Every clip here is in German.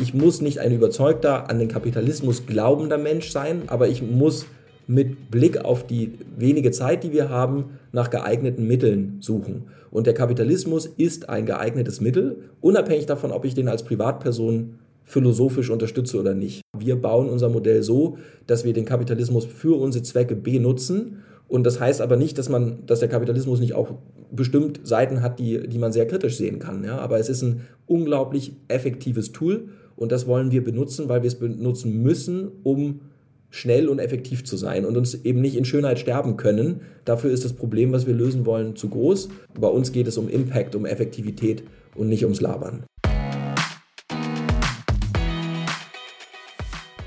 Ich muss nicht ein überzeugter, an den Kapitalismus glaubender Mensch sein, aber ich muss mit Blick auf die wenige Zeit, die wir haben, nach geeigneten Mitteln suchen. Und der Kapitalismus ist ein geeignetes Mittel, unabhängig davon, ob ich den als Privatperson philosophisch unterstütze oder nicht. Wir bauen unser Modell so, dass wir den Kapitalismus für unsere Zwecke benutzen. Und das heißt aber nicht, dass man, dass der Kapitalismus nicht auch bestimmt Seiten hat, die, die man sehr kritisch sehen kann. Ja? Aber es ist ein unglaublich effektives Tool und das wollen wir benutzen, weil wir es benutzen müssen, um schnell und effektiv zu sein und uns eben nicht in Schönheit sterben können. Dafür ist das Problem, was wir lösen wollen, zu groß. Bei uns geht es um Impact, um Effektivität und nicht ums Labern.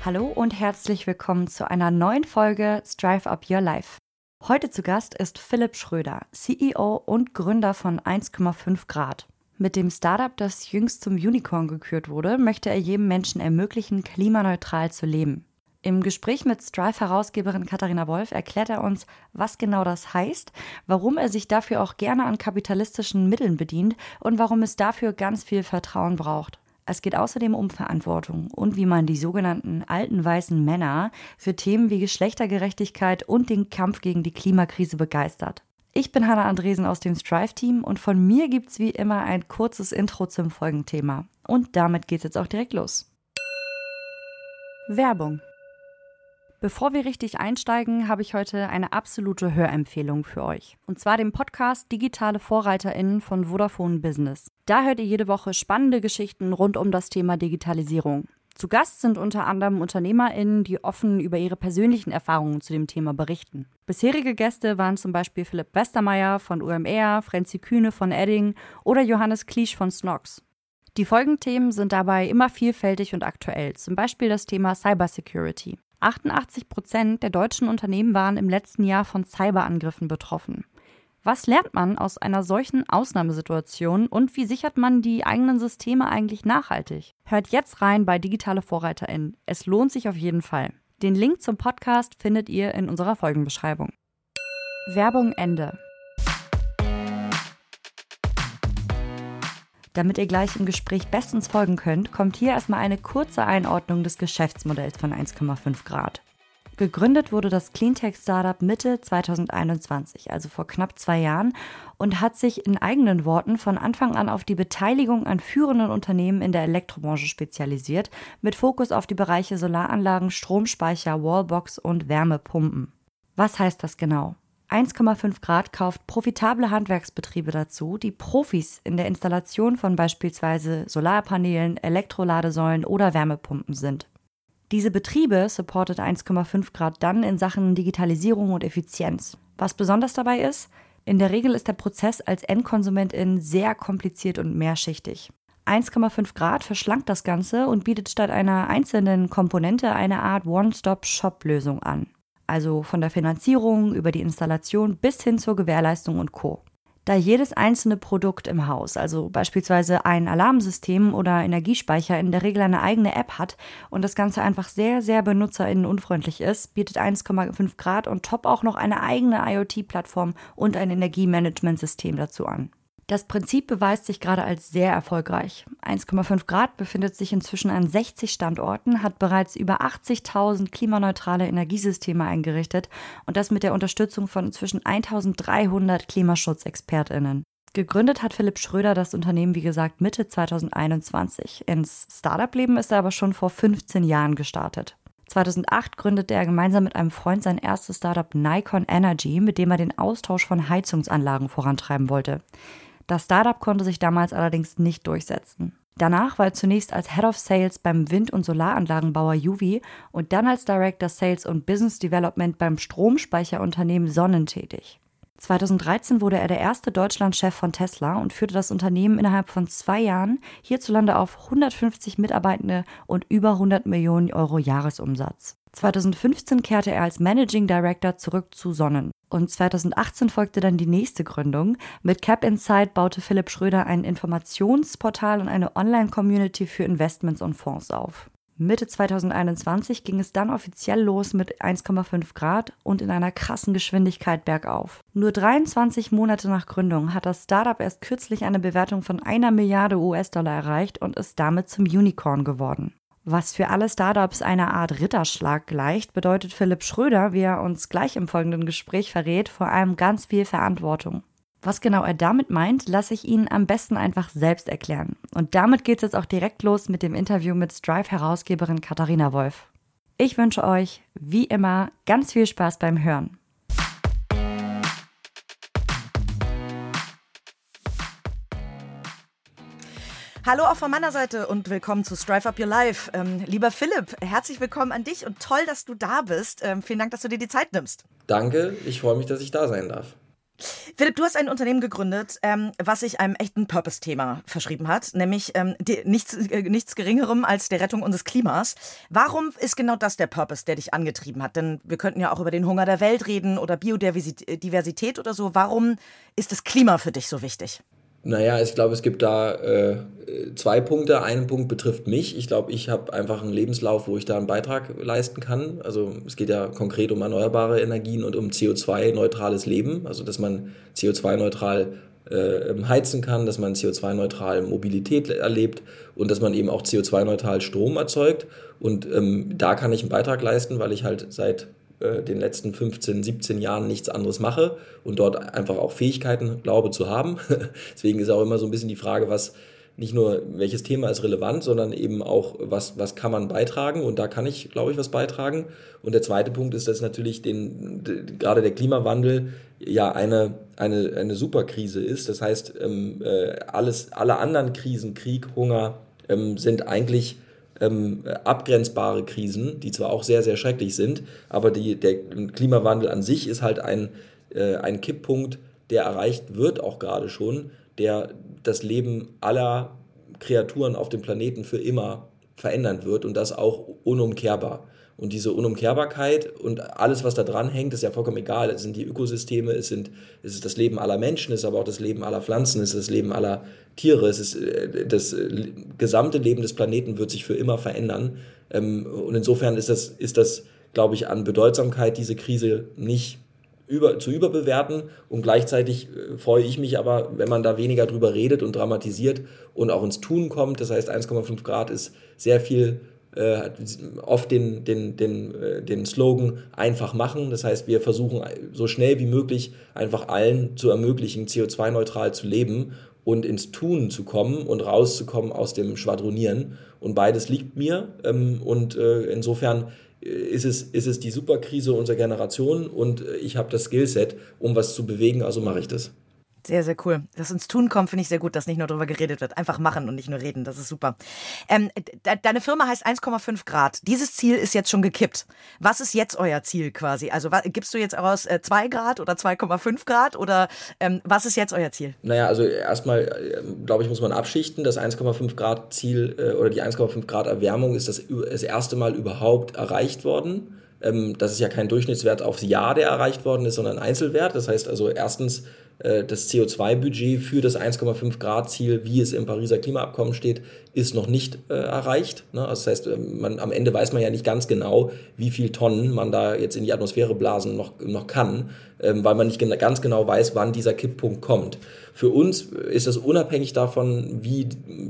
Hallo und herzlich willkommen zu einer neuen Folge Strive Up Your Life. Heute zu Gast ist Philipp Schröder, CEO und Gründer von 1,5 Grad. Mit dem Startup, das jüngst zum Unicorn gekürt wurde, möchte er jedem Menschen ermöglichen, klimaneutral zu leben. Im Gespräch mit Strive-Herausgeberin Katharina Wolf erklärt er uns, was genau das heißt, warum er sich dafür auch gerne an kapitalistischen Mitteln bedient und warum es dafür ganz viel Vertrauen braucht. Es geht außerdem um Verantwortung und wie man die sogenannten alten weißen Männer für Themen wie Geschlechtergerechtigkeit und den Kampf gegen die Klimakrise begeistert. Ich bin Hannah Andresen aus dem Strive-Team und von mir gibt's wie immer ein kurzes Intro zum Folgenthema. Und damit geht's jetzt auch direkt los. Werbung Bevor wir richtig einsteigen, habe ich heute eine absolute Hörempfehlung für euch. Und zwar den Podcast Digitale VorreiterInnen von Vodafone Business. Da hört ihr jede Woche spannende Geschichten rund um das Thema Digitalisierung. Zu Gast sind unter anderem UnternehmerInnen, die offen über ihre persönlichen Erfahrungen zu dem Thema berichten. Bisherige Gäste waren zum Beispiel Philipp Westermeier von UMR, Frenzy Kühne von Edding oder Johannes Kliesch von Snox. Die Folgenthemen sind dabei immer vielfältig und aktuell, zum Beispiel das Thema Cybersecurity. 88 Prozent der deutschen Unternehmen waren im letzten Jahr von Cyberangriffen betroffen. Was lernt man aus einer solchen Ausnahmesituation und wie sichert man die eigenen Systeme eigentlich nachhaltig? Hört jetzt rein bei Digitale VorreiterInnen. Es lohnt sich auf jeden Fall. Den Link zum Podcast findet ihr in unserer Folgenbeschreibung. Werbung Ende. Damit ihr gleich im Gespräch bestens folgen könnt, kommt hier erstmal eine kurze Einordnung des Geschäftsmodells von 1,5 Grad. Gegründet wurde das Cleantech-Startup Mitte 2021, also vor knapp zwei Jahren, und hat sich in eigenen Worten von Anfang an auf die Beteiligung an führenden Unternehmen in der Elektrobranche spezialisiert, mit Fokus auf die Bereiche Solaranlagen, Stromspeicher, Wallbox und Wärmepumpen. Was heißt das genau? 1,5 Grad kauft profitable Handwerksbetriebe dazu, die Profis in der Installation von beispielsweise Solarpanelen, Elektroladesäulen oder Wärmepumpen sind. Diese Betriebe supportet 1,5 Grad dann in Sachen Digitalisierung und Effizienz. Was besonders dabei ist, in der Regel ist der Prozess als Endkonsumentin sehr kompliziert und mehrschichtig. 1,5 Grad verschlankt das Ganze und bietet statt einer einzelnen Komponente eine Art One-Stop-Shop-Lösung an also von der Finanzierung über die Installation bis hin zur Gewährleistung und Co. Da jedes einzelne Produkt im Haus, also beispielsweise ein Alarmsystem oder Energiespeicher, in der Regel eine eigene App hat und das Ganze einfach sehr, sehr benutzerinnenunfreundlich ist, bietet 1,5 Grad und top auch noch eine eigene IoT-Plattform und ein Energiemanagementsystem dazu an. Das Prinzip beweist sich gerade als sehr erfolgreich. 1,5 Grad befindet sich inzwischen an 60 Standorten, hat bereits über 80.000 klimaneutrale Energiesysteme eingerichtet und das mit der Unterstützung von inzwischen 1300 Klimaschutzexpertinnen. Gegründet hat Philipp Schröder das Unternehmen, wie gesagt, Mitte 2021. Ins Startup-Leben ist er aber schon vor 15 Jahren gestartet. 2008 gründete er gemeinsam mit einem Freund sein erstes Startup Nikon Energy, mit dem er den Austausch von Heizungsanlagen vorantreiben wollte. Das Startup konnte sich damals allerdings nicht durchsetzen. Danach war er zunächst als Head of Sales beim Wind- und Solaranlagenbauer Juvi und dann als Director Sales und Business Development beim Stromspeicherunternehmen Sonnen tätig. 2013 wurde er der erste Deutschlandchef von Tesla und führte das Unternehmen innerhalb von zwei Jahren hierzulande auf 150 Mitarbeitende und über 100 Millionen Euro Jahresumsatz. 2015 kehrte er als Managing Director zurück zu Sonnen. Und 2018 folgte dann die nächste Gründung. Mit Cap Insight baute Philipp Schröder ein Informationsportal und eine Online-Community für Investments und Fonds auf. Mitte 2021 ging es dann offiziell los mit 1,5 Grad und in einer krassen Geschwindigkeit bergauf. Nur 23 Monate nach Gründung hat das Startup erst kürzlich eine Bewertung von einer Milliarde US-Dollar erreicht und ist damit zum Unicorn geworden. Was für alle Startups einer Art Ritterschlag gleicht, bedeutet Philipp Schröder, wie er uns gleich im folgenden Gespräch verrät, vor allem ganz viel Verantwortung. Was genau er damit meint, lasse ich Ihnen am besten einfach selbst erklären. Und damit geht es jetzt auch direkt los mit dem Interview mit Strive-Herausgeberin Katharina Wolf. Ich wünsche euch, wie immer, ganz viel Spaß beim Hören. Hallo auch von meiner Seite und willkommen zu Strive Up Your Life. Ähm, lieber Philipp, herzlich willkommen an dich und toll, dass du da bist. Ähm, vielen Dank, dass du dir die Zeit nimmst. Danke, ich freue mich, dass ich da sein darf. Philipp, du hast ein Unternehmen gegründet, ähm, was sich einem echten Purpose-Thema verschrieben hat, nämlich ähm, die, nichts, äh, nichts Geringerem als der Rettung unseres Klimas. Warum ist genau das der Purpose, der dich angetrieben hat? Denn wir könnten ja auch über den Hunger der Welt reden oder Biodiversität oder so. Warum ist das Klima für dich so wichtig? Naja, ich glaube, es gibt da äh, zwei Punkte. Ein Punkt betrifft mich. Ich glaube, ich habe einfach einen Lebenslauf, wo ich da einen Beitrag leisten kann. Also es geht ja konkret um erneuerbare Energien und um CO2-neutrales Leben. Also dass man CO2-neutral äh, heizen kann, dass man CO2-neutral Mobilität erlebt und dass man eben auch CO2-neutral Strom erzeugt. Und ähm, da kann ich einen Beitrag leisten, weil ich halt seit äh, den letzten 15, 17 Jahren nichts anderes mache und dort einfach auch Fähigkeiten glaube zu haben. Deswegen ist auch immer so ein bisschen die Frage, was nicht nur welches Thema ist relevant, sondern eben auch, was, was kann man beitragen und da kann ich, glaube ich, was beitragen. Und der zweite Punkt ist, dass natürlich den, gerade der Klimawandel ja eine, eine, eine Superkrise ist. Das heißt, ähm, äh, alles, alle anderen Krisen, Krieg, Hunger, ähm, sind eigentlich ähm, abgrenzbare Krisen, die zwar auch sehr, sehr schrecklich sind, aber die, der Klimawandel an sich ist halt ein, äh, ein Kipppunkt, der erreicht wird, auch gerade schon, der das Leben aller Kreaturen auf dem Planeten für immer verändern wird und das auch unumkehrbar. Und diese Unumkehrbarkeit und alles, was da dran hängt, ist ja vollkommen egal. Es sind die Ökosysteme, es, sind, es ist das Leben aller Menschen, es ist aber auch das Leben aller Pflanzen, es ist das Leben aller Tiere. Es ist, äh, das äh, gesamte Leben des Planeten wird sich für immer verändern. Ähm, und insofern ist das, ist das, glaube ich, an Bedeutsamkeit, diese Krise nicht über, zu überbewerten. Und gleichzeitig äh, freue ich mich aber, wenn man da weniger drüber redet und dramatisiert und auch ins Tun kommt. Das heißt, 1,5 Grad ist sehr viel äh, oft den, den, den, äh, den Slogan einfach machen. Das heißt, wir versuchen so schnell wie möglich einfach allen zu ermöglichen, CO2-neutral zu leben und ins Tun zu kommen und rauszukommen aus dem Schwadronieren. Und beides liegt mir. Ähm, und äh, insofern äh, ist es, ist es die Superkrise unserer Generation und äh, ich habe das Skillset, um was zu bewegen, also mache ich das. Sehr, sehr cool. Das ins Tun kommt, finde ich sehr gut, dass nicht nur darüber geredet wird. Einfach machen und nicht nur reden. Das ist super. Ähm, de deine Firma heißt 1,5 Grad. Dieses Ziel ist jetzt schon gekippt. Was ist jetzt euer Ziel quasi? Also gibst du jetzt aus äh, 2 Grad oder 2,5 Grad oder ähm, was ist jetzt euer Ziel? Naja, also erstmal, äh, glaube ich, muss man abschichten. Das 1,5 Grad Ziel äh, oder die 1,5 Grad Erwärmung ist das, das erste Mal überhaupt erreicht worden. Ähm, das ist ja kein Durchschnittswert aufs Jahr, der erreicht worden ist, sondern ein Einzelwert. Das heißt also erstens, das CO2-Budget für das 1,5 Grad-Ziel, wie es im Pariser Klimaabkommen steht, ist noch nicht äh, erreicht. Ne? Also das heißt, äh, man, am Ende weiß man ja nicht ganz genau, wie viel Tonnen man da jetzt in die Atmosphäre blasen noch, noch kann, ähm, weil man nicht ganz genau weiß, wann dieser Kipppunkt kommt. Für uns ist es unabhängig davon, wie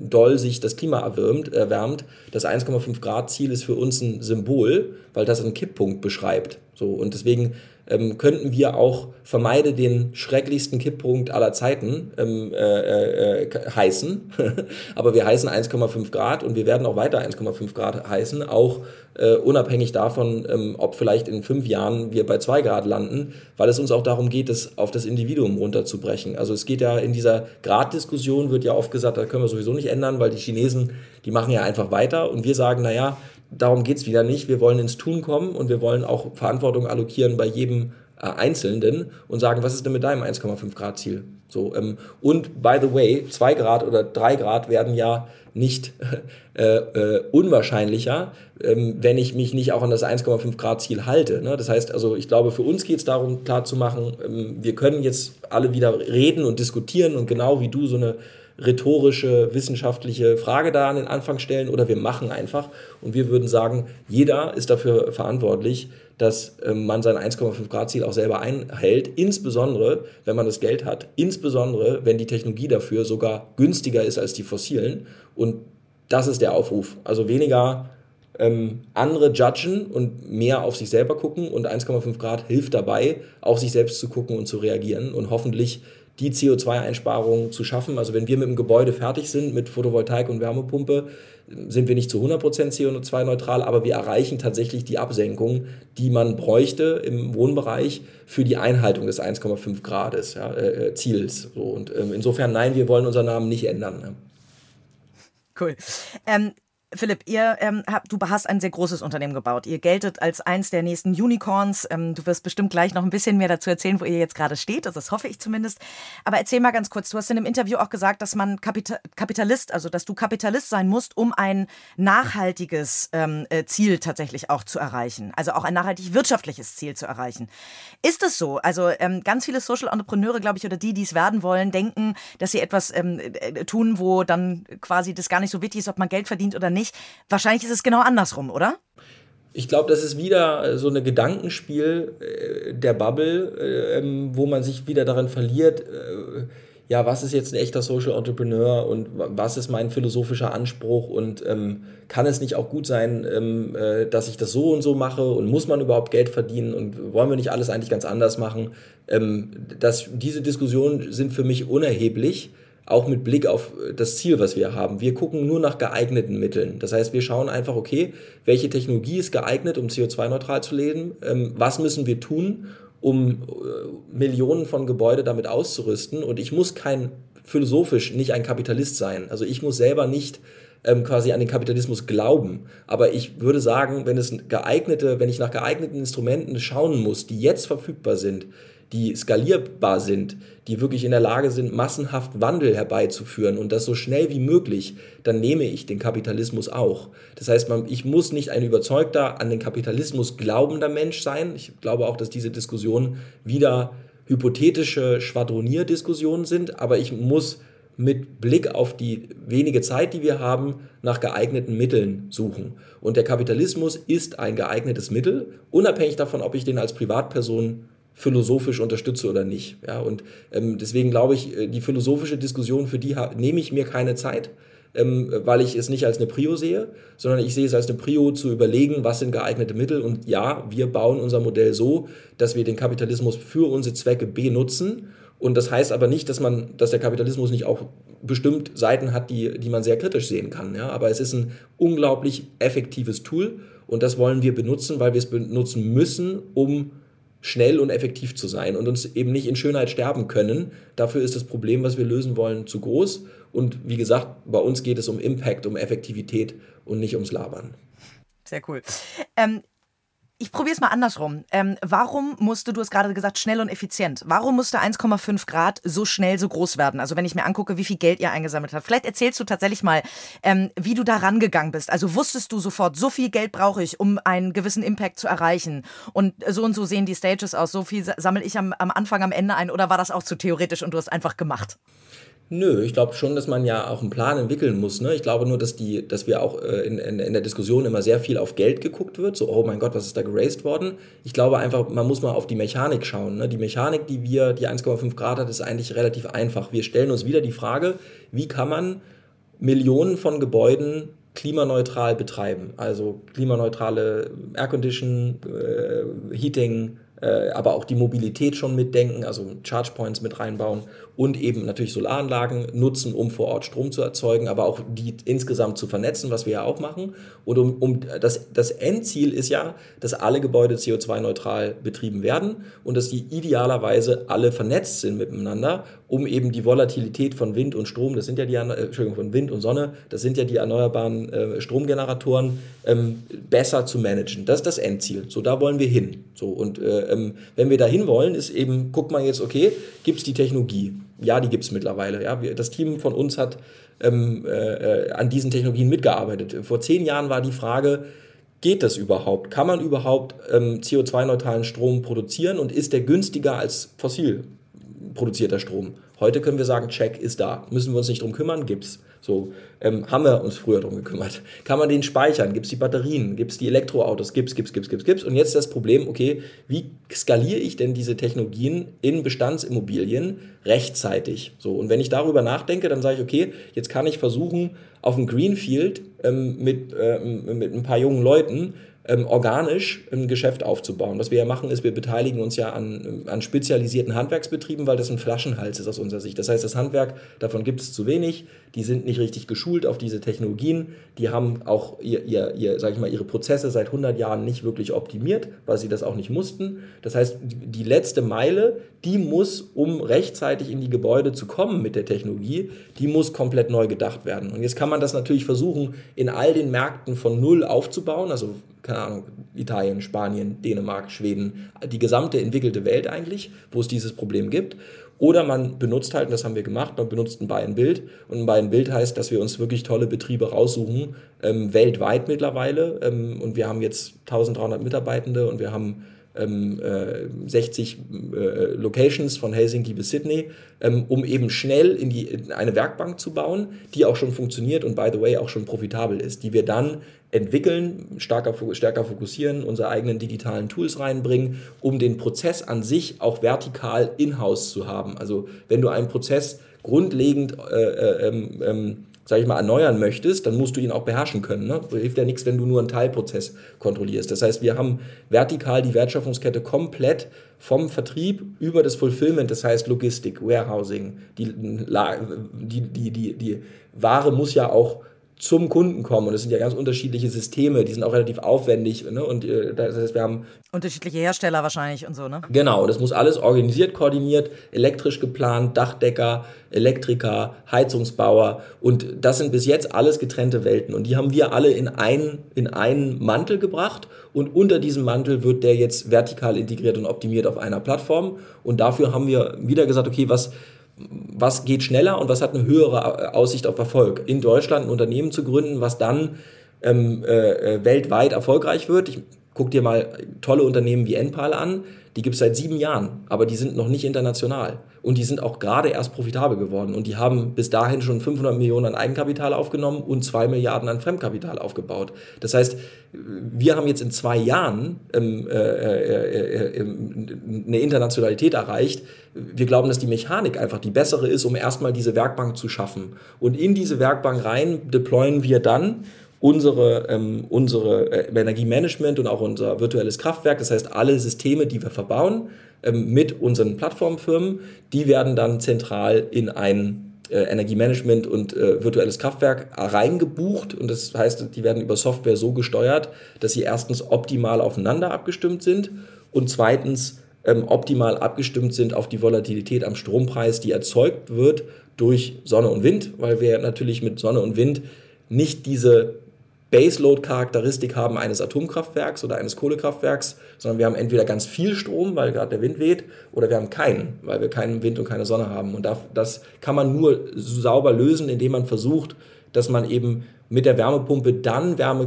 doll sich das Klima erwärmt. erwärmt. Das 1,5 Grad Ziel ist für uns ein Symbol, weil das einen Kipppunkt beschreibt. So, und deswegen ähm, könnten wir auch vermeide den schrecklichsten Kipppunkt aller Zeiten ähm, äh, äh, heißen. Aber wir heißen 1,5 Grad und wir werden auch weiter 1,5 Grad heißen, auch äh, unabhängig davon, ähm, ob vielleicht in fünf Jahren wir bei 2 Grad landen, weil es uns auch darum geht, es auf das Individuum runterzubrechen. Also es geht ja in dieser Graddiskussion wird ja oft gesagt, da können wir sowieso nicht ändern, weil die Chinesen, die machen ja einfach weiter und wir sagen, naja, darum geht es wieder nicht. Wir wollen ins Tun kommen und wir wollen auch Verantwortung allokieren bei jedem äh, Einzelnen und sagen, was ist denn mit deinem 1,5 Grad Ziel? So, ähm, und by the way, 2 Grad oder 3 Grad werden ja nicht äh, äh, unwahrscheinlicher, ähm, wenn ich mich nicht auch an das 1,5 Grad Ziel halte. Ne? Das heißt, also ich glaube, für uns geht es darum, klar zu machen, ähm, wir können jetzt alle wieder reden und diskutieren und genau wie du so eine rhetorische, wissenschaftliche Frage da an den Anfang stellen oder wir machen einfach. Und wir würden sagen, jeder ist dafür verantwortlich, dass ähm, man sein 1,5 Grad Ziel auch selber einhält, insbesondere wenn man das Geld hat, insbesondere wenn die Technologie dafür sogar günstiger ist als die fossilen. Und das ist der Aufruf. Also weniger ähm, andere judgen und mehr auf sich selber gucken und 1,5 Grad hilft dabei, auf sich selbst zu gucken und zu reagieren und hoffentlich die CO2-Einsparungen zu schaffen. Also wenn wir mit dem Gebäude fertig sind, mit Photovoltaik und Wärmepumpe, sind wir nicht zu 100% CO2-neutral, aber wir erreichen tatsächlich die Absenkung, die man bräuchte im Wohnbereich für die Einhaltung des 1,5 Grades ja, äh, äh, Ziels. So, und ähm, insofern, nein, wir wollen unseren Namen nicht ändern. Ne? Cool. Ähm, Philipp, ihr ähm, habt, du hast ein sehr großes Unternehmen gebaut. Ihr geltet als eins der nächsten Unicorns. Ähm, du wirst bestimmt gleich noch ein bisschen mehr dazu erzählen, wo ihr jetzt gerade steht. Das hoffe ich zumindest. Aber erzähl mal ganz kurz. Du hast in einem Interview auch gesagt, dass man Kapita Kapitalist, also dass du Kapitalist sein musst, um ein nachhaltiges ähm, äh, Ziel tatsächlich auch zu erreichen. Also auch ein nachhaltig wirtschaftliches Ziel zu erreichen. Ist es so? Also ähm, ganz viele Social Entrepreneure, glaube ich, oder die, die es werden wollen, denken, dass sie etwas ähm, äh, tun, wo dann quasi das gar nicht so wichtig ist, ob man Geld verdient oder nicht nicht. Wahrscheinlich ist es genau andersrum, oder? Ich glaube, das ist wieder äh, so ein Gedankenspiel äh, der Bubble, äh, ähm, wo man sich wieder darin verliert, ja, was ist jetzt ein echter Social Entrepreneur und was ist mein philosophischer Anspruch und ähm, kann es nicht auch gut sein, ähm, äh, dass ich das so und so mache und muss man überhaupt Geld verdienen und wollen wir nicht alles eigentlich ganz anders machen? Ähm, das, diese Diskussionen sind für mich unerheblich auch mit Blick auf äh, das Ziel, was wir haben. Wir gucken nur nach geeigneten Mitteln. Das heißt, wir schauen einfach, okay, welche Technologie ist geeignet, um CO2-neutral zu leben? Ähm, was müssen wir tun, um äh, Millionen von Gebäude damit auszurüsten? Und ich muss kein, philosophisch nicht ein Kapitalist sein. Also ich muss selber nicht ähm, quasi an den Kapitalismus glauben. Aber ich würde sagen, wenn es geeignete, wenn ich nach geeigneten Instrumenten schauen muss, die jetzt verfügbar sind, die skalierbar sind, die wirklich in der Lage sind, massenhaft Wandel herbeizuführen und das so schnell wie möglich, dann nehme ich den Kapitalismus auch. Das heißt, man, ich muss nicht ein überzeugter, an den Kapitalismus glaubender Mensch sein. Ich glaube auch, dass diese Diskussionen wieder hypothetische Schwadronierdiskussionen sind, aber ich muss mit Blick auf die wenige Zeit, die wir haben, nach geeigneten Mitteln suchen. Und der Kapitalismus ist ein geeignetes Mittel, unabhängig davon, ob ich den als Privatperson philosophisch unterstütze oder nicht. Ja, und ähm, deswegen glaube ich, äh, die philosophische Diskussion, für die nehme ich mir keine Zeit, ähm, weil ich es nicht als eine Prio sehe, sondern ich sehe es als eine Prio zu überlegen, was sind geeignete Mittel. Und ja, wir bauen unser Modell so, dass wir den Kapitalismus für unsere Zwecke benutzen. Und das heißt aber nicht, dass man, dass der Kapitalismus nicht auch bestimmt Seiten hat, die, die man sehr kritisch sehen kann. Ja? Aber es ist ein unglaublich effektives Tool und das wollen wir benutzen, weil wir es benutzen müssen, um schnell und effektiv zu sein und uns eben nicht in Schönheit sterben können. Dafür ist das Problem, was wir lösen wollen, zu groß. Und wie gesagt, bei uns geht es um Impact, um Effektivität und nicht ums Labern. Sehr cool. Ähm, ich probiere es mal andersrum. Ähm, warum musste, du hast gerade gesagt, schnell und effizient. Warum musste 1,5 Grad so schnell so groß werden? Also wenn ich mir angucke, wie viel Geld ihr eingesammelt habt. Vielleicht erzählst du tatsächlich mal, ähm, wie du da rangegangen bist. Also wusstest du sofort, so viel Geld brauche ich, um einen gewissen Impact zu erreichen. Und so und so sehen die Stages aus. So viel sammle ich am, am Anfang, am Ende ein. Oder war das auch zu theoretisch und du hast einfach gemacht? Nö, ich glaube schon, dass man ja auch einen Plan entwickeln muss. Ne? Ich glaube nur, dass, die, dass wir auch äh, in, in, in der Diskussion immer sehr viel auf Geld geguckt wird. So, oh mein Gott, was ist da geraced worden? Ich glaube einfach, man muss mal auf die Mechanik schauen. Ne? Die Mechanik, die wir, die 1,5 Grad hat, ist eigentlich relativ einfach. Wir stellen uns wieder die Frage, wie kann man Millionen von Gebäuden klimaneutral betreiben? Also klimaneutrale Aircondition, äh, Heating, äh, aber auch die Mobilität schon mitdenken, also Charge Points mit reinbauen und eben natürlich Solaranlagen nutzen, um vor Ort Strom zu erzeugen, aber auch die insgesamt zu vernetzen, was wir ja auch machen. Und um, um das, das Endziel ist ja, dass alle Gebäude CO2-neutral betrieben werden und dass die idealerweise alle vernetzt sind miteinander, um eben die Volatilität von Wind und Strom, das sind ja die, äh, Entschuldigung, von Wind und Sonne, das sind ja die erneuerbaren äh, Stromgeneratoren, ähm, besser zu managen. Das ist das Endziel. So, da wollen wir hin. So, und äh, ähm, wenn wir da hin wollen, ist eben, guckt man jetzt, okay, gibt es die Technologie? Ja, die gibt es mittlerweile. Ja. Wir, das Team von uns hat ähm, äh, an diesen Technologien mitgearbeitet. Vor zehn Jahren war die Frage, geht das überhaupt? Kann man überhaupt ähm, CO2-neutralen Strom produzieren und ist der günstiger als fossil produzierter Strom? Heute können wir sagen, Check ist da. Müssen wir uns nicht drum kümmern, gibt's. So, ähm, haben wir uns früher drum gekümmert. Kann man den speichern? Gibt es die Batterien? Gibt es die Elektroautos? Gibt's, gibt's, gibt's, gibt's, gibt's. Und jetzt das Problem, okay, wie skaliere ich denn diese Technologien in Bestandsimmobilien rechtzeitig? So, und wenn ich darüber nachdenke, dann sage ich, okay, jetzt kann ich versuchen, auf dem Greenfield ähm, mit, ähm, mit ein paar jungen Leuten ähm, organisch ein Geschäft aufzubauen. Was wir ja machen, ist, wir beteiligen uns ja an, an spezialisierten Handwerksbetrieben, weil das ein Flaschenhals ist aus unserer Sicht. Das heißt, das Handwerk, davon gibt es zu wenig, die sind nicht richtig geschult auf diese Technologien, die haben auch ihr, ihr, ihr, sag ich mal, ihre Prozesse seit 100 Jahren nicht wirklich optimiert, weil sie das auch nicht mussten. Das heißt, die letzte Meile, die muss, um rechtzeitig in die Gebäude zu kommen mit der Technologie, die muss komplett neu gedacht werden. Und jetzt kann man das natürlich versuchen, in all den Märkten von Null aufzubauen, also keine Ahnung, Italien, Spanien, Dänemark, Schweden, die gesamte entwickelte Welt eigentlich, wo es dieses Problem gibt. Oder man benutzt halt, und das haben wir gemacht, man benutzt ein Buy-and-Build. Und ein Buy-and-Build heißt, dass wir uns wirklich tolle Betriebe raussuchen, ähm, weltweit mittlerweile. Ähm, und wir haben jetzt 1300 Mitarbeitende und wir haben ähm, äh, 60 äh, Locations von Helsinki bis Sydney, ähm, um eben schnell in, die, in eine Werkbank zu bauen, die auch schon funktioniert und by the way auch schon profitabel ist, die wir dann entwickeln, stärker, stärker fokussieren, unsere eigenen digitalen Tools reinbringen, um den Prozess an sich auch vertikal in-house zu haben. Also wenn du einen Prozess grundlegend äh, äh ähm, ähm sage ich mal, erneuern möchtest, dann musst du ihn auch beherrschen können. Ne? Hilft ja nichts, wenn du nur einen Teilprozess kontrollierst. Das heißt, wir haben vertikal die Wertschöpfungskette komplett vom Vertrieb über das Fulfillment, das heißt Logistik, Warehousing. Die, die, die, die, die Ware muss ja auch zum Kunden kommen. Und es sind ja ganz unterschiedliche Systeme, die sind auch relativ aufwendig. Ne? Und äh, das heißt, wir haben. Unterschiedliche Hersteller wahrscheinlich und so, ne? Genau, das muss alles organisiert, koordiniert, elektrisch geplant, Dachdecker, Elektriker, Heizungsbauer. Und das sind bis jetzt alles getrennte Welten. Und die haben wir alle in einen, in einen Mantel gebracht. Und unter diesem Mantel wird der jetzt vertikal integriert und optimiert auf einer Plattform. Und dafür haben wir wieder gesagt, okay, was was geht schneller und was hat eine höhere Aussicht auf Erfolg. In Deutschland ein Unternehmen zu gründen, was dann ähm, äh, äh weltweit erfolgreich wird. Ich guck dir mal tolle Unternehmen wie Enpal an. Die gibt es seit sieben Jahren, aber die sind noch nicht international. Und die sind auch gerade erst profitabel geworden. Und die haben bis dahin schon 500 Millionen an Eigenkapital aufgenommen und 2 Milliarden an Fremdkapital aufgebaut. Das heißt, wir haben jetzt in zwei Jahren ähm, äh, äh, äh, eine Internationalität erreicht. Wir glauben, dass die Mechanik einfach die bessere ist, um erstmal diese Werkbank zu schaffen. Und in diese Werkbank rein deployen wir dann unsere, ähm, unsere äh, Energiemanagement und auch unser virtuelles Kraftwerk, das heißt alle Systeme, die wir verbauen ähm, mit unseren Plattformfirmen, die werden dann zentral in ein äh, Energiemanagement und äh, virtuelles Kraftwerk reingebucht. Und das heißt, die werden über Software so gesteuert, dass sie erstens optimal aufeinander abgestimmt sind und zweitens ähm, optimal abgestimmt sind auf die Volatilität am Strompreis, die erzeugt wird durch Sonne und Wind, weil wir natürlich mit Sonne und Wind nicht diese Baseload-Charakteristik haben eines Atomkraftwerks oder eines Kohlekraftwerks, sondern wir haben entweder ganz viel Strom, weil gerade der Wind weht, oder wir haben keinen, weil wir keinen Wind und keine Sonne haben. Und das kann man nur sauber lösen, indem man versucht, dass man eben mit der Wärmepumpe dann Wärme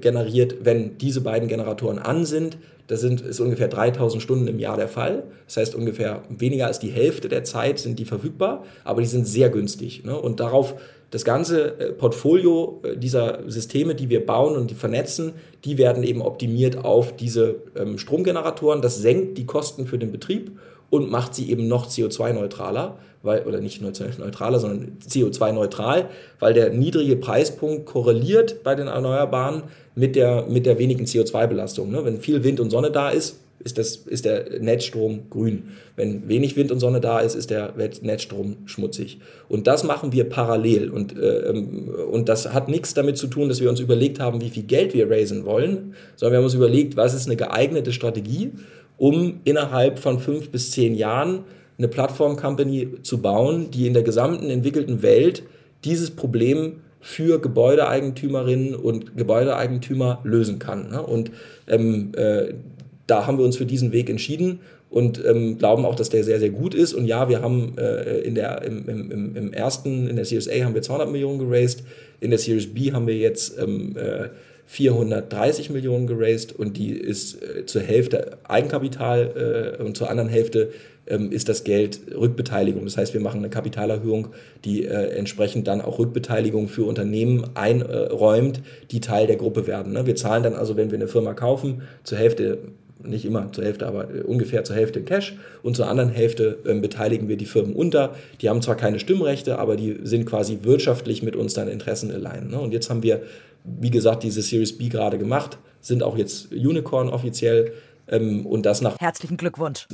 generiert, wenn diese beiden Generatoren an sind. Das sind, ist ungefähr 3000 Stunden im Jahr der Fall. Das heißt, ungefähr weniger als die Hälfte der Zeit sind die verfügbar, aber die sind sehr günstig. Ne? Und darauf das ganze äh, Portfolio äh, dieser Systeme, die wir bauen und die vernetzen, die werden eben optimiert auf diese ähm, Stromgeneratoren. Das senkt die Kosten für den Betrieb und macht sie eben noch CO2-neutraler, weil, oder nicht neutraler, sondern CO2-neutral, weil der niedrige Preispunkt korreliert bei den Erneuerbaren mit der, mit der wenigen CO2-Belastung. Ne? Wenn viel Wind und Sonne da ist, ist, das, ist der Netzstrom grün. Wenn wenig Wind und Sonne da ist, ist der Netzstrom schmutzig. Und das machen wir parallel. Und, äh, und das hat nichts damit zu tun, dass wir uns überlegt haben, wie viel Geld wir raisen wollen, sondern wir haben uns überlegt, was ist eine geeignete Strategie, um innerhalb von fünf bis zehn Jahren eine Plattform-Company zu bauen, die in der gesamten entwickelten Welt dieses Problem für Gebäudeeigentümerinnen und Gebäudeeigentümer lösen kann. Ne? Und ähm, äh, da haben wir uns für diesen Weg entschieden und ähm, glauben auch, dass der sehr, sehr gut ist. Und ja, wir haben äh, in der, im, im, im ersten, in der Series A haben wir 200 Millionen geraced, in der Series B haben wir jetzt ähm, äh, 430 Millionen geraced und die ist äh, zur Hälfte Eigenkapital äh, und zur anderen Hälfte ähm, ist das Geld Rückbeteiligung. Das heißt, wir machen eine Kapitalerhöhung, die äh, entsprechend dann auch Rückbeteiligung für Unternehmen einräumt, die Teil der Gruppe werden. Ne? Wir zahlen dann also, wenn wir eine Firma kaufen, zur Hälfte nicht immer zur Hälfte, aber äh, ungefähr zur Hälfte in Cash und zur anderen Hälfte ähm, beteiligen wir die Firmen unter. Die haben zwar keine Stimmrechte, aber die sind quasi wirtschaftlich mit uns dann Interessen allein. Ne? Und jetzt haben wir, wie gesagt, diese Series B gerade gemacht, sind auch jetzt Unicorn offiziell ähm, und das nach. Herzlichen Glückwunsch.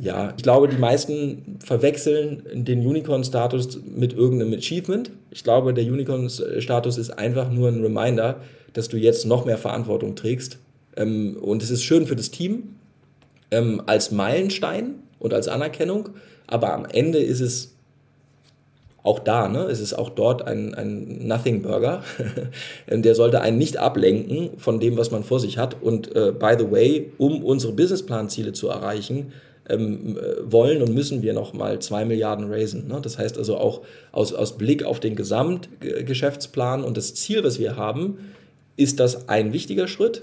Ja, ich glaube, die meisten verwechseln den Unicorn-Status mit irgendeinem Achievement. Ich glaube, der Unicorn-Status ist einfach nur ein Reminder, dass du jetzt noch mehr Verantwortung trägst. Ähm, und es ist schön für das Team ähm, als Meilenstein und als Anerkennung. Aber am Ende ist es auch da, ne, es ist auch dort ein, ein Nothing Burger. der sollte einen nicht ablenken von dem, was man vor sich hat. Und äh, by the way, um unsere Businessplan-Ziele zu erreichen, ähm, äh, wollen und müssen wir noch mal zwei Milliarden raisen. Ne? Das heißt also auch aus, aus Blick auf den Gesamtgeschäftsplan und das Ziel, was wir haben, ist das ein wichtiger Schritt,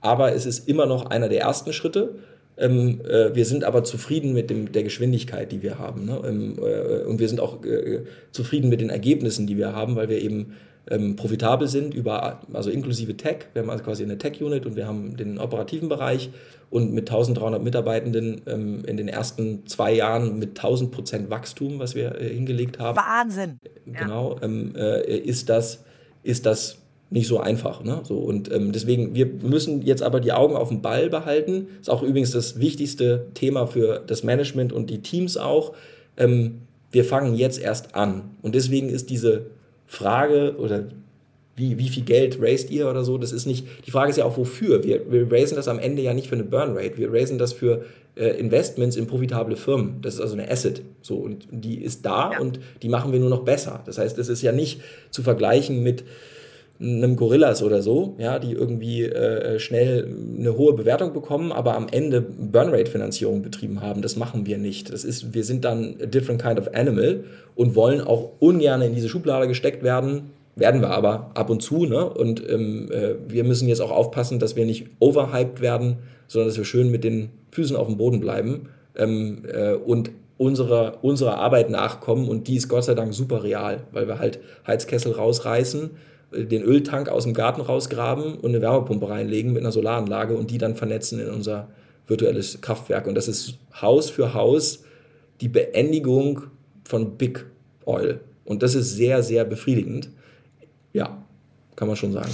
aber es ist immer noch einer der ersten Schritte. Ähm, äh, wir sind aber zufrieden mit dem, der Geschwindigkeit, die wir haben. Ne? Ähm, äh, und wir sind auch äh, zufrieden mit den Ergebnissen, die wir haben, weil wir eben ähm, profitabel sind, über, also inklusive Tech. Wir haben also quasi eine Tech-Unit und wir haben den operativen Bereich und mit 1300 Mitarbeitenden ähm, in den ersten zwei Jahren mit 1000 Prozent Wachstum, was wir äh, hingelegt haben. Wahnsinn! Genau. Ähm, äh, ist das, ist das nicht so einfach. Ne? So, und ähm, deswegen, wir müssen jetzt aber die Augen auf dem Ball behalten. Ist auch übrigens das wichtigste Thema für das Management und die Teams auch. Ähm, wir fangen jetzt erst an. Und deswegen ist diese Frage oder wie, wie viel Geld raised ihr oder so, das ist nicht, die Frage ist ja auch wofür. Wir, wir raisen das am Ende ja nicht für eine Burn Rate, wir raisen das für äh, Investments in profitable Firmen. Das ist also eine Asset. So, und die ist da ja. und die machen wir nur noch besser. Das heißt, es ist ja nicht zu vergleichen mit einem Gorillas oder so, ja, die irgendwie äh, schnell eine hohe Bewertung bekommen, aber am Ende Burnrate-Finanzierung betrieben haben. Das machen wir nicht. Das ist, wir sind dann a different kind of animal und wollen auch ungern in diese Schublade gesteckt werden. Werden wir aber ab und zu, ne? Und ähm, äh, wir müssen jetzt auch aufpassen, dass wir nicht overhyped werden, sondern dass wir schön mit den Füßen auf dem Boden bleiben ähm, äh, und unserer, unserer Arbeit nachkommen. Und die ist Gott sei Dank super real, weil wir halt Heizkessel rausreißen den Öltank aus dem Garten rausgraben und eine Wärmepumpe reinlegen mit einer Solaranlage und die dann vernetzen in unser virtuelles Kraftwerk. Und das ist Haus für Haus die Beendigung von Big Oil. Und das ist sehr, sehr befriedigend. Ja, kann man schon sagen.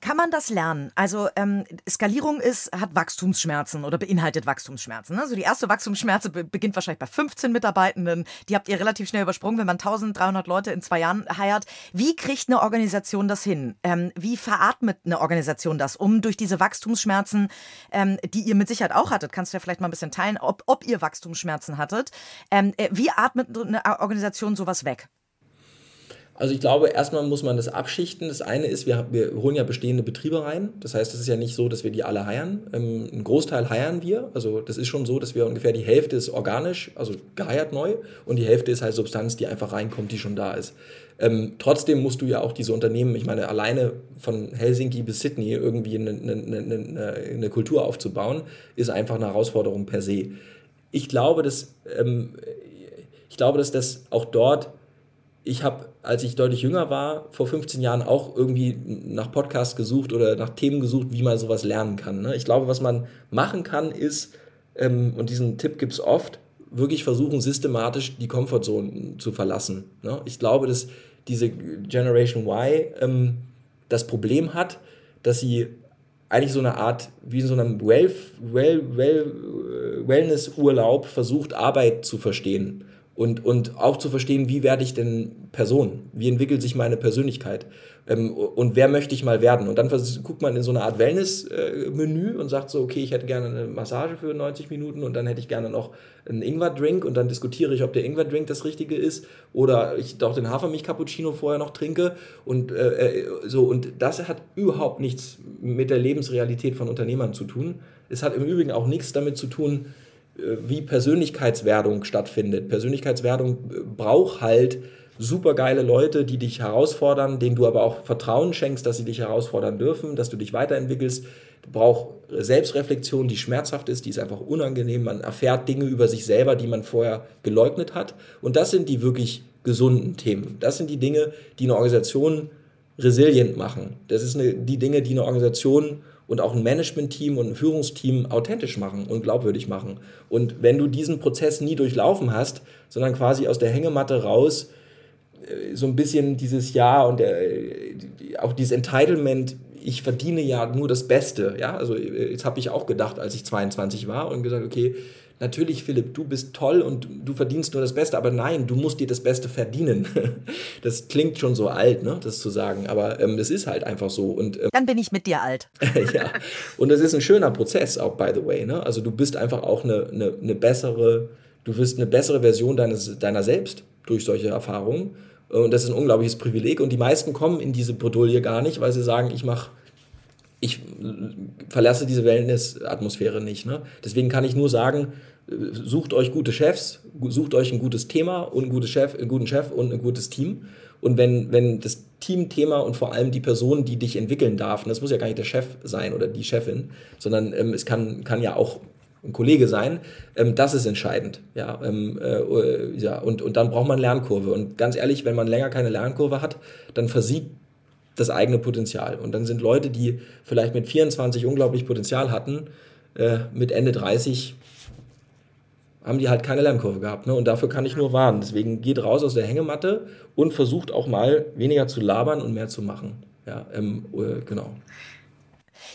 Kann man das lernen? Also ähm, Skalierung ist, hat Wachstumsschmerzen oder beinhaltet Wachstumsschmerzen. Also die erste Wachstumsschmerze be beginnt wahrscheinlich bei 15 Mitarbeitenden. Die habt ihr relativ schnell übersprungen, wenn man 1300 Leute in zwei Jahren heiert. Wie kriegt eine Organisation das hin? Ähm, wie veratmet eine Organisation das, um durch diese Wachstumsschmerzen, ähm, die ihr mit Sicherheit auch hattet, kannst du ja vielleicht mal ein bisschen teilen, ob, ob ihr Wachstumsschmerzen hattet. Ähm, äh, wie atmet eine Organisation sowas weg? Also ich glaube, erstmal muss man das abschichten. Das eine ist, wir, wir holen ja bestehende Betriebe rein. Das heißt, es ist ja nicht so, dass wir die alle heiern. Ähm, ein Großteil heiern wir. Also das ist schon so, dass wir ungefähr die Hälfte ist organisch, also geheiert neu, und die Hälfte ist halt Substanz, die einfach reinkommt, die schon da ist. Ähm, trotzdem musst du ja auch diese Unternehmen, ich meine, alleine von Helsinki bis Sydney irgendwie eine, eine, eine, eine Kultur aufzubauen, ist einfach eine Herausforderung per se. Ich glaube, dass, ähm, ich glaube, dass das auch dort ich habe, als ich deutlich jünger war, vor 15 Jahren auch irgendwie nach Podcasts gesucht oder nach Themen gesucht, wie man sowas lernen kann. Ne? Ich glaube, was man machen kann, ist, ähm, und diesen Tipp gibt es oft, wirklich versuchen, systematisch die Comfortzone zu verlassen. Ne? Ich glaube, dass diese Generation Y ähm, das Problem hat, dass sie eigentlich so eine Art, wie in so einem well, well, well, Wellness-Urlaub versucht, Arbeit zu verstehen und, und auch zu verstehen, wie werde ich denn Person? Wie entwickelt sich meine Persönlichkeit? Ähm, und wer möchte ich mal werden? Und dann guckt man in so eine Art Wellness-Menü äh, und sagt so, okay, ich hätte gerne eine Massage für 90 Minuten und dann hätte ich gerne noch einen Ingwer-Drink und dann diskutiere ich, ob der Ingwer-Drink das Richtige ist oder ich doch den Hafermilch-Cappuccino vorher noch trinke und äh, äh, so. Und das hat überhaupt nichts mit der Lebensrealität von Unternehmern zu tun. Es hat im Übrigen auch nichts damit zu tun, wie Persönlichkeitswerdung stattfindet. Persönlichkeitswerdung äh, braucht halt super geile Leute, die dich herausfordern, denen du aber auch Vertrauen schenkst, dass sie dich herausfordern dürfen, dass du dich weiterentwickelst. Du brauchst Selbstreflexion, die schmerzhaft ist, die ist einfach unangenehm. Man erfährt Dinge über sich selber, die man vorher geleugnet hat. Und das sind die wirklich gesunden Themen. Das sind die Dinge, die eine Organisation resilient machen. Das ist eine, die Dinge, die eine Organisation und auch ein Management-Team und ein Führungsteam authentisch machen und glaubwürdig machen. Und wenn du diesen Prozess nie durchlaufen hast, sondern quasi aus der Hängematte raus äh, so ein bisschen dieses Ja und der, auch dieses Entitlement, ich verdiene ja nur das Beste. Ja, also äh, jetzt habe ich auch gedacht, als ich 22 war und gesagt, okay, natürlich, Philipp, du bist toll und du verdienst nur das Beste, aber nein, du musst dir das Beste verdienen. Das klingt schon so alt, ne, das zu sagen, aber ähm, das ist halt einfach so. Und, ähm, Dann bin ich mit dir alt. ja, und das ist ein schöner Prozess auch, by the way. Ne? Also du bist einfach auch eine, eine, eine bessere, du wirst eine bessere Version deines, deiner selbst durch solche Erfahrungen. Und das ist ein unglaubliches Privileg. Und die meisten kommen in diese Bredouille gar nicht, weil sie sagen, ich mache ich verlasse diese Wellness-Atmosphäre nicht. Ne? Deswegen kann ich nur sagen, sucht euch gute Chefs, sucht euch ein gutes Thema und einen guten Chef, einen guten Chef und ein gutes Team. Und wenn, wenn das Teamthema und vor allem die Person, die dich entwickeln darf, und das muss ja gar nicht der Chef sein oder die Chefin, sondern ähm, es kann, kann ja auch ein Kollege sein, ähm, das ist entscheidend. Ja, ähm, äh, ja und, und dann braucht man Lernkurve. Und ganz ehrlich, wenn man länger keine Lernkurve hat, dann versiegt das eigene Potenzial. Und dann sind Leute, die vielleicht mit 24 unglaublich Potenzial hatten, äh, mit Ende 30 haben die halt keine Lernkurve gehabt. Ne? Und dafür kann ich nur warnen. Deswegen geht raus aus der Hängematte und versucht auch mal weniger zu labern und mehr zu machen. Ja, ähm, äh, genau.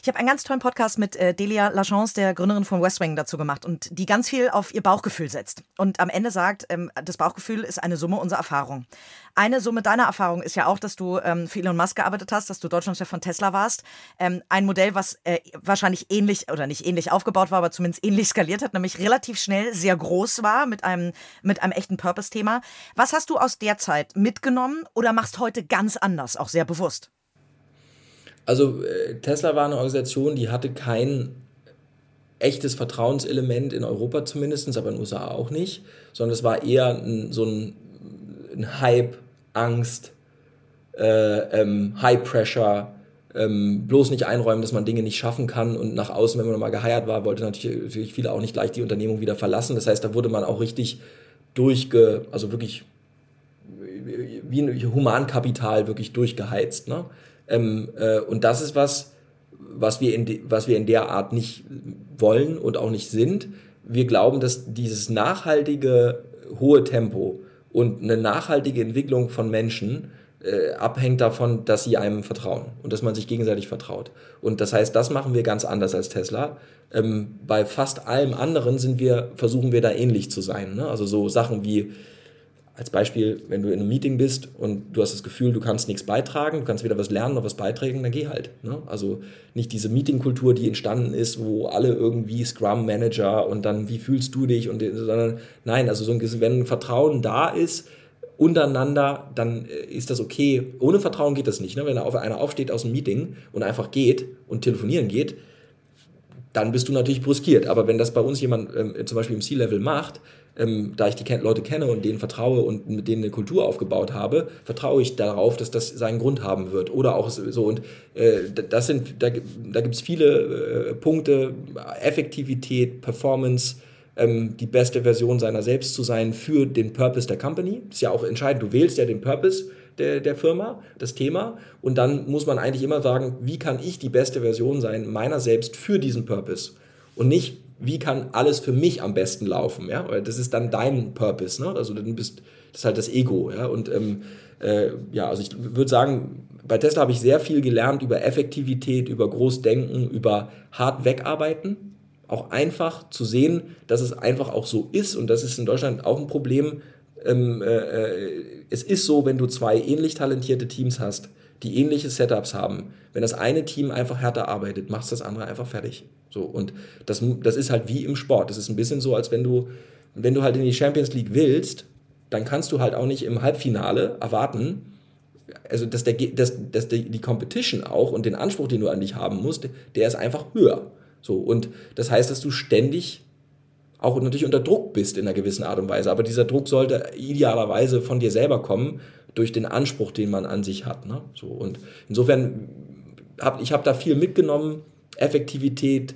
Ich habe einen ganz tollen Podcast mit äh, Delia Lachance, der Gründerin von West Wing, dazu gemacht und die ganz viel auf ihr Bauchgefühl setzt. Und am Ende sagt, ähm, das Bauchgefühl ist eine Summe unserer Erfahrung. Eine Summe deiner Erfahrung ist ja auch, dass du ähm, für Elon Musk gearbeitet hast, dass du Deutschlandchef von Tesla warst. Ähm, ein Modell, was äh, wahrscheinlich ähnlich oder nicht ähnlich aufgebaut war, aber zumindest ähnlich skaliert hat, nämlich relativ schnell sehr groß war mit einem, mit einem echten Purpose-Thema. Was hast du aus der Zeit mitgenommen oder machst heute ganz anders, auch sehr bewusst? Also äh, Tesla war eine Organisation, die hatte kein echtes Vertrauenselement in Europa zumindest, aber in den USA auch nicht, sondern es war eher ein, so ein, ein Hype, Angst, äh, ähm, High Pressure, ähm, bloß nicht einräumen, dass man Dinge nicht schaffen kann und nach außen, wenn man mal geheiert war, wollte natürlich, natürlich viele auch nicht gleich die Unternehmung wieder verlassen. Das heißt, da wurde man auch richtig durchge, also wirklich wie ein Humankapital wirklich durchgeheizt. Ne? Ähm, äh, und das ist was, was wir, in de, was wir in der Art nicht wollen und auch nicht sind. Wir glauben, dass dieses nachhaltige hohe Tempo und eine nachhaltige Entwicklung von Menschen äh, abhängt davon, dass sie einem vertrauen und dass man sich gegenseitig vertraut. Und das heißt, das machen wir ganz anders als Tesla. Ähm, bei fast allem anderen sind wir, versuchen wir da ähnlich zu sein. Ne? Also so Sachen wie als Beispiel, wenn du in einem Meeting bist und du hast das Gefühl, du kannst nichts beitragen, du kannst weder was lernen noch was beitragen, dann geh halt. Ne? Also nicht diese Meetingkultur, die entstanden ist, wo alle irgendwie Scrum Manager und dann wie fühlst du dich und sondern nein, also so ein, wenn Vertrauen da ist untereinander, dann äh, ist das okay. Ohne Vertrauen geht das nicht. Ne? Wenn einer aufsteht aus dem Meeting und einfach geht und telefonieren geht, dann bist du natürlich bruskiert. Aber wenn das bei uns jemand ähm, zum Beispiel im C-Level macht, ähm, da ich die Leute kenne und denen vertraue und mit denen eine Kultur aufgebaut habe, vertraue ich darauf, dass das seinen Grund haben wird. Oder auch so. Und äh, das sind, da, da gibt es viele äh, Punkte, Effektivität, Performance, ähm, die beste Version seiner selbst zu sein für den Purpose der Company. Das ist ja auch entscheidend. Du wählst ja den Purpose der, der Firma, das Thema. Und dann muss man eigentlich immer sagen, wie kann ich die beste Version sein meiner selbst für diesen Purpose? Und nicht, wie kann alles für mich am besten laufen, ja, weil das ist dann dein Purpose, ne? Also du bist, das ist halt das Ego, ja, und ähm, äh, ja, also ich würde sagen, bei Tesla habe ich sehr viel gelernt über Effektivität, über Großdenken, über hart wegarbeiten, auch einfach zu sehen, dass es einfach auch so ist und das ist in Deutschland auch ein Problem. Ähm, äh, äh es ist so, wenn du zwei ähnlich talentierte Teams hast, die ähnliche Setups haben, wenn das eine Team einfach härter arbeitet, macht das andere einfach fertig. So, und das, das ist halt wie im Sport. Das ist ein bisschen so, als wenn du, wenn du halt in die Champions League willst, dann kannst du halt auch nicht im Halbfinale erwarten, also dass, der, dass, dass die, die Competition auch und den Anspruch, den du an dich haben musst, der ist einfach höher. So, und das heißt, dass du ständig auch natürlich unter Druck bist in einer gewissen Art und Weise. Aber dieser Druck sollte idealerweise von dir selber kommen, durch den Anspruch, den man an sich hat. Ne? So, und insofern habe ich hab da viel mitgenommen, Effektivität,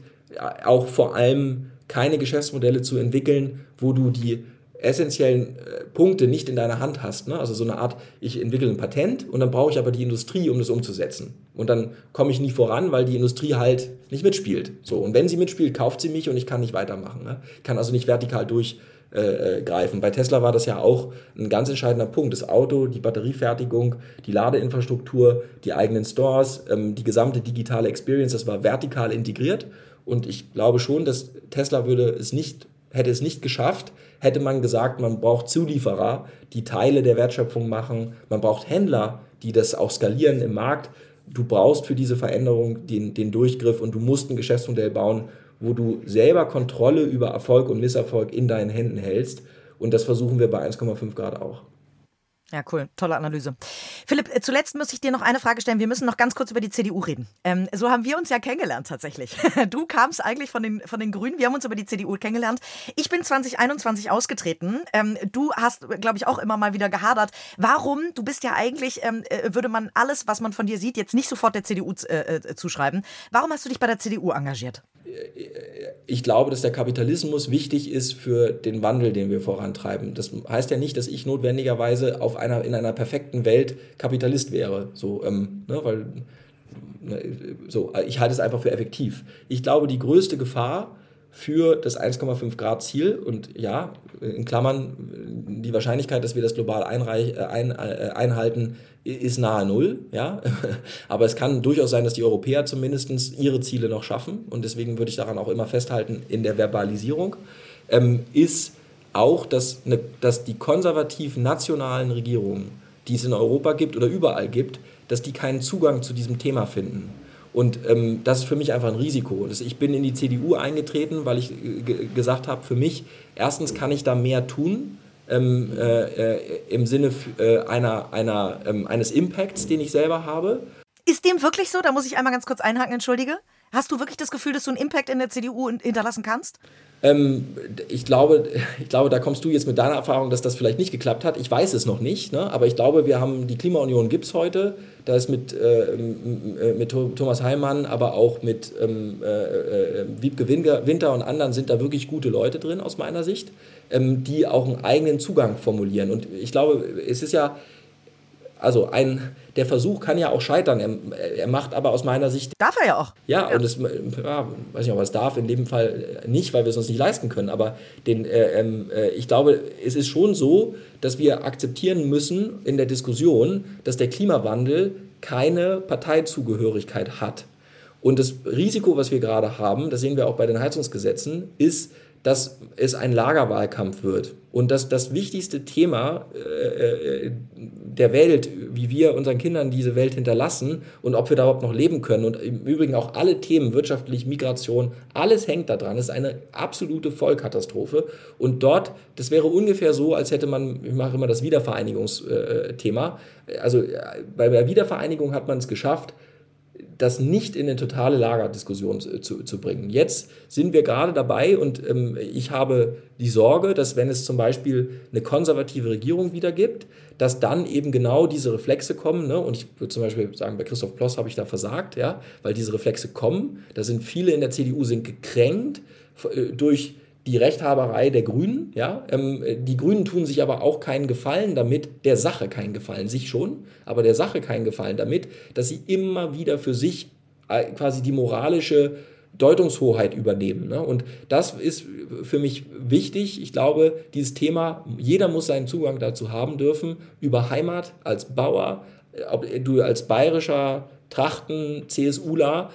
auch vor allem keine Geschäftsmodelle zu entwickeln, wo du die essentiellen äh, Punkte nicht in deiner Hand hast. Ne? Also so eine Art, ich entwickle ein Patent und dann brauche ich aber die Industrie, um das umzusetzen. Und dann komme ich nie voran, weil die Industrie halt nicht mitspielt. So, und wenn sie mitspielt, kauft sie mich und ich kann nicht weitermachen. Ne? Ich kann also nicht vertikal durchgreifen. Äh, Bei Tesla war das ja auch ein ganz entscheidender Punkt. Das Auto, die Batteriefertigung, die Ladeinfrastruktur, die eigenen Stores, ähm, die gesamte digitale Experience, das war vertikal integriert. Und ich glaube schon, dass Tesla würde es nicht hätte es nicht geschafft, hätte man gesagt, man braucht Zulieferer, die Teile der Wertschöpfung machen, man braucht Händler, die das auch skalieren im Markt. Du brauchst für diese Veränderung den, den Durchgriff und du musst ein Geschäftsmodell bauen, wo du selber Kontrolle über Erfolg und Misserfolg in deinen Händen hältst. Und das versuchen wir bei 1,5 Grad auch. Ja, cool. Tolle Analyse. Philipp, äh, zuletzt muss ich dir noch eine Frage stellen. Wir müssen noch ganz kurz über die CDU reden. Ähm, so haben wir uns ja kennengelernt tatsächlich. Du kamst eigentlich von den, von den Grünen. Wir haben uns über die CDU kennengelernt. Ich bin 2021 ausgetreten. Ähm, du hast, glaube ich, auch immer mal wieder gehadert. Warum? Du bist ja eigentlich, ähm, äh, würde man alles, was man von dir sieht, jetzt nicht sofort der CDU äh, äh, zuschreiben. Warum hast du dich bei der CDU engagiert? Ich glaube, dass der Kapitalismus wichtig ist für den Wandel, den wir vorantreiben. Das heißt ja nicht, dass ich notwendigerweise auf einer, in einer perfekten Welt Kapitalist wäre. So, ähm, ne, weil ne, so, ich halte es einfach für effektiv. Ich glaube, die größte Gefahr für das 1,5 Grad Ziel und ja, in Klammern, die Wahrscheinlichkeit, dass wir das global einreich, äh, ein, äh, einhalten, ist nahe Null. Ja? Aber es kann durchaus sein, dass die Europäer zumindest ihre Ziele noch schaffen und deswegen würde ich daran auch immer festhalten in der Verbalisierung, ähm, ist auch, dass, ne, dass die konservativ nationalen Regierungen, die es in Europa gibt oder überall gibt, dass die keinen Zugang zu diesem Thema finden. Und ähm, das ist für mich einfach ein Risiko. Ich bin in die CDU eingetreten, weil ich äh, gesagt habe, für mich, erstens kann ich da mehr tun, ähm, äh, äh, im Sinne äh, einer, einer, ähm, eines Impacts, den ich selber habe. Ist dem wirklich so? Da muss ich einmal ganz kurz einhaken, entschuldige. Hast du wirklich das Gefühl, dass du einen Impact in der CDU hinterlassen kannst? Ähm, ich, glaube, ich glaube, da kommst du jetzt mit deiner Erfahrung, dass das vielleicht nicht geklappt hat. Ich weiß es noch nicht, ne? aber ich glaube, wir haben die Klimaunion gibt es heute. Da ist mit, äh, mit Thomas Heimann, aber auch mit ähm, äh, äh, Wiebke Winter und anderen sind da wirklich gute Leute drin aus meiner Sicht, ähm, die auch einen eigenen Zugang formulieren. Und ich glaube, es ist ja also ein, der Versuch kann ja auch scheitern. Er, er macht aber aus meiner Sicht. Darf er ja auch. Ja, ja. und es, ja, weiß nicht, ob er es darf, in dem Fall nicht, weil wir es uns nicht leisten können. Aber den, äh, ähm, äh, ich glaube, es ist schon so, dass wir akzeptieren müssen in der Diskussion, dass der Klimawandel keine Parteizugehörigkeit hat. Und das Risiko, was wir gerade haben, das sehen wir auch bei den Heizungsgesetzen, ist, dass es ein Lagerwahlkampf wird. Und dass das wichtigste Thema äh, äh, der Welt, wie wir unseren Kindern diese Welt hinterlassen und ob wir da überhaupt noch leben können. Und im Übrigen auch alle Themen, wirtschaftlich, Migration, alles hängt da dran. Es ist eine absolute Vollkatastrophe. Und dort, das wäre ungefähr so, als hätte man, ich mache immer das Wiedervereinigungsthema, also äh, bei der Wiedervereinigung hat man es geschafft, das nicht in eine totale Lagerdiskussion zu, zu, bringen. Jetzt sind wir gerade dabei und ähm, ich habe die Sorge, dass wenn es zum Beispiel eine konservative Regierung wieder gibt, dass dann eben genau diese Reflexe kommen. Ne? Und ich würde zum Beispiel sagen, bei Christoph Ploss habe ich da versagt, ja, weil diese Reflexe kommen. Da sind viele in der CDU sind gekränkt äh, durch die Rechthaberei der Grünen. Ja? Ähm, die Grünen tun sich aber auch keinen Gefallen damit, der Sache keinen Gefallen, sich schon, aber der Sache keinen Gefallen damit, dass sie immer wieder für sich äh, quasi die moralische Deutungshoheit übernehmen. Ne? Und das ist für mich wichtig. Ich glaube, dieses Thema, jeder muss seinen Zugang dazu haben dürfen, über Heimat als Bauer, ob du als bayerischer Trachten, CSUler,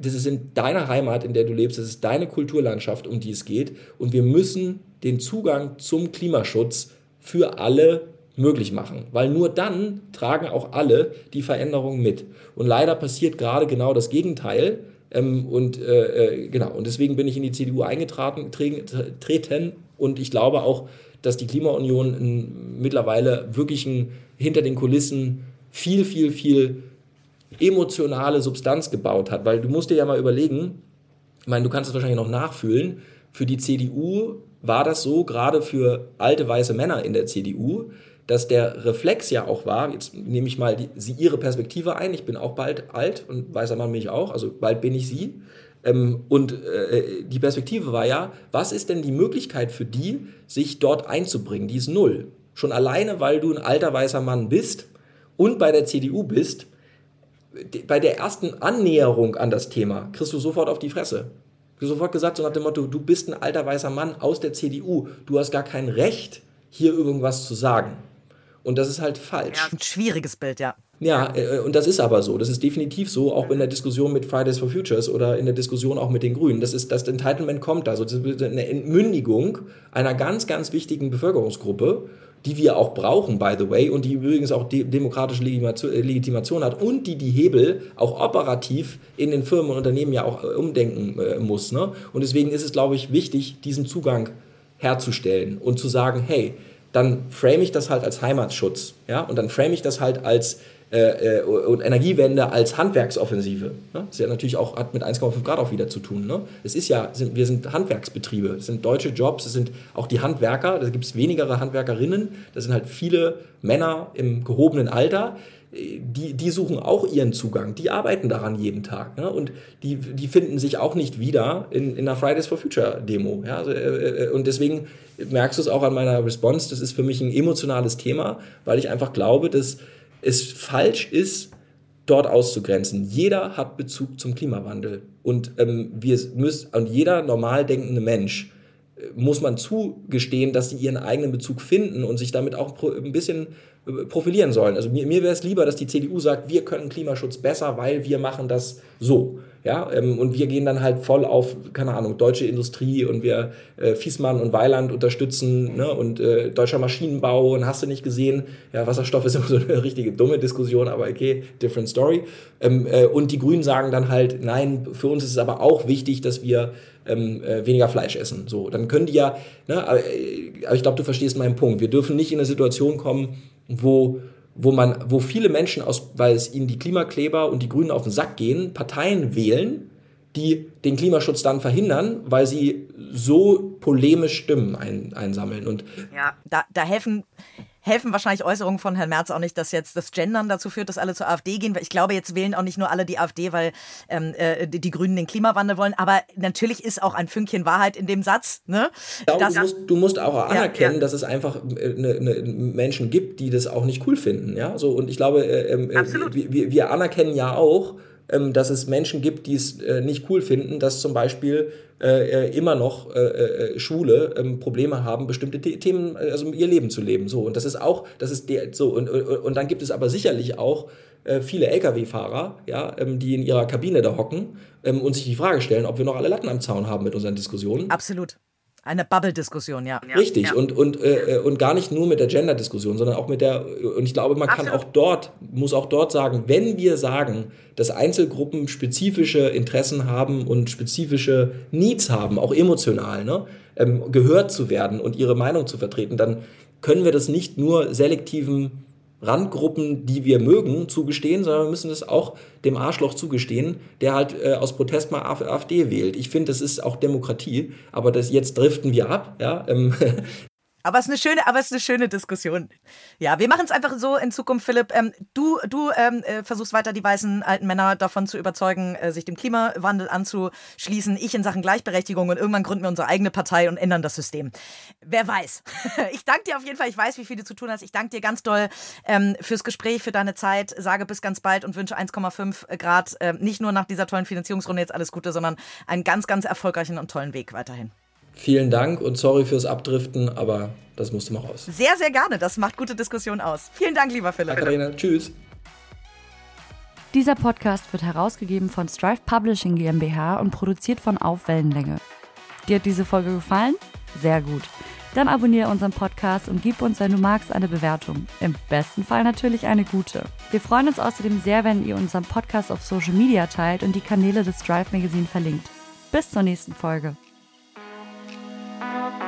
das ist in deiner Heimat, in der du lebst, das ist deine Kulturlandschaft, um die es geht. Und wir müssen den Zugang zum Klimaschutz für alle möglich machen, weil nur dann tragen auch alle die Veränderungen mit. Und leider passiert gerade genau das Gegenteil. Ähm, und äh, äh genau, und deswegen bin ich in die CDU eingetreten treten, und ich glaube auch, dass die Klimaunion mittlerweile wirklich ein, hinter den Kulissen viel, viel, viel emotionale Substanz gebaut hat. Weil du musst dir ja mal überlegen, ich meine, du kannst es wahrscheinlich noch nachfühlen, für die CDU war das so, gerade für alte weiße Männer in der CDU, dass der Reflex ja auch war, jetzt nehme ich mal die, sie ihre Perspektive ein, ich bin auch bald alt und weißer Mann bin ich auch, also bald bin ich sie. Ähm, und äh, die Perspektive war ja, was ist denn die Möglichkeit für die, sich dort einzubringen? Die ist null. Schon alleine, weil du ein alter weißer Mann bist und bei der CDU bist, bei der ersten Annäherung an das Thema kriegst du sofort auf die Fresse. Du sofort gesagt, so nach dem Motto, du bist ein alter weißer Mann aus der CDU, du hast gar kein Recht, hier irgendwas zu sagen. Und das ist halt falsch. Ja, ein schwieriges Bild, ja. Ja, äh, und das ist aber so. Das ist definitiv so, auch in der Diskussion mit Fridays for Futures oder in der Diskussion auch mit den Grünen. Das ist, das Entitlement kommt da. Also das ist eine Entmündigung einer ganz, ganz wichtigen Bevölkerungsgruppe, die wir auch brauchen, by the way, und die übrigens auch de demokratische Legitimation hat und die die Hebel auch operativ in den Firmen und Unternehmen ja auch äh, umdenken äh, muss. Ne? Und deswegen ist es, glaube ich, wichtig, diesen Zugang herzustellen und zu sagen, hey, dann frame ich das halt als Heimatschutz. Ja? Und dann frame ich das halt als äh, äh, und Energiewende als Handwerksoffensive. Ne? Das ist ja natürlich auch, hat mit 1,5 Grad auch wieder zu tun. Ne? Es ist ja, sind, wir sind Handwerksbetriebe, es sind deutsche Jobs, es sind auch die Handwerker, da gibt es weniger Handwerkerinnen, das sind halt viele Männer im gehobenen Alter, die, die suchen auch ihren Zugang, die arbeiten daran jeden Tag. Ne? Und die, die finden sich auch nicht wieder in, in einer Fridays for Future Demo. Ja? Also, äh, äh, und deswegen merkst du es auch an meiner Response, das ist für mich ein emotionales Thema, weil ich einfach glaube, dass es falsch ist, dort auszugrenzen. Jeder hat Bezug zum Klimawandel. Und ähm, wir müssen, und jeder normal denkende Mensch muss man zugestehen, dass sie ihren eigenen Bezug finden und sich damit auch ein bisschen äh, profilieren sollen. Also mir, mir wäre es lieber, dass die CDU sagt, wir können Klimaschutz besser, weil wir machen das so. Ja, ähm, und wir gehen dann halt voll auf, keine Ahnung, deutsche Industrie und wir äh, Fiesmann und Weiland unterstützen ne, und äh, deutscher Maschinenbau und hast du nicht gesehen, ja, Wasserstoff ist immer so eine richtige dumme Diskussion, aber okay, different story. Ähm, äh, und die Grünen sagen dann halt, nein, für uns ist es aber auch wichtig, dass wir ähm, äh, weniger Fleisch essen. So, dann können die ja, ne, aber, äh, aber ich glaube, du verstehst meinen Punkt. Wir dürfen nicht in eine Situation kommen, wo wo man, wo viele Menschen aus, weil es ihnen die Klimakleber und die Grünen auf den Sack gehen, Parteien wählen, die den Klimaschutz dann verhindern, weil sie so polemisch Stimmen ein, einsammeln. Und ja, da, da helfen helfen wahrscheinlich Äußerungen von Herrn Merz auch nicht, dass jetzt das Gendern dazu führt, dass alle zur AfD gehen. Weil ich glaube, jetzt wählen auch nicht nur alle die AfD, weil ähm, äh, die, die, Grünen den Klimawandel wollen. Aber natürlich ist auch ein Fünkchen Wahrheit in dem Satz. Ne? Glaube, du, musst, du, musst, auch anerkennen, ja, ja. dass es einfach äh, ne, Menschen gibt, die das auch nicht cool finden. Ja? So, und ich glaube, äh, ähm, äh, wir, wir anerkennen ja auch, ähm, dass es Menschen gibt, die es äh, nicht cool finden, dass zum Beispiel äh, äh immer noch äh, äh, Schwule ähm, Probleme haben, bestimmte The Themen, äh, also ihr Leben zu leben. So und das ist auch, das ist der, so und, und, und dann gibt es aber sicherlich auch viele Lkw-Fahrer, ja, ähm, die in ihrer Kabine da hocken ähm, und sich die Frage stellen, ob wir noch alle Latten am Zaun haben mit unseren Diskussionen. Absolut. Eine Bubble-Diskussion, ja. Richtig, ja. Und, und, äh, und gar nicht nur mit der Gender-Diskussion, sondern auch mit der, und ich glaube, man Absolut. kann auch dort, muss auch dort sagen, wenn wir sagen, dass Einzelgruppen spezifische Interessen haben und spezifische Needs haben, auch emotional, ne, ähm, gehört zu werden und ihre Meinung zu vertreten, dann können wir das nicht nur selektiven Randgruppen, die wir mögen, zugestehen, sondern wir müssen es auch dem Arschloch zugestehen, der halt äh, aus Protest mal AfD wählt. Ich finde, das ist auch Demokratie, aber das, jetzt driften wir ab. Ja? Ähm, Aber es ist eine schöne, aber es ist eine schöne Diskussion. Ja, wir machen es einfach so in Zukunft, Philipp. Ähm, du du ähm, äh, versuchst weiter die weißen alten Männer davon zu überzeugen, äh, sich dem Klimawandel anzuschließen. Ich in Sachen Gleichberechtigung und irgendwann gründen wir unsere eigene Partei und ändern das System. Wer weiß. ich danke dir auf jeden Fall. Ich weiß, wie viel du zu tun hast. Ich danke dir ganz doll ähm, fürs Gespräch, für deine Zeit. Sage bis ganz bald und wünsche 1,5 Grad äh, nicht nur nach dieser tollen Finanzierungsrunde jetzt alles Gute, sondern einen ganz, ganz erfolgreichen und tollen Weg weiterhin. Vielen Dank und sorry fürs Abdriften, aber das musste mal raus. Sehr, sehr gerne. Das macht gute Diskussion aus. Vielen Dank, lieber Philipp. Katharina, tschüss. Dieser Podcast wird herausgegeben von Strive Publishing GmbH und produziert von Auf Wellenlänge. Dir hat diese Folge gefallen? Sehr gut. Dann abonniere unseren Podcast und gib uns, wenn du magst, eine Bewertung. Im besten Fall natürlich eine gute. Wir freuen uns außerdem sehr, wenn ihr unseren Podcast auf Social Media teilt und die Kanäle des Strive Magazine verlinkt. Bis zur nächsten Folge. thank you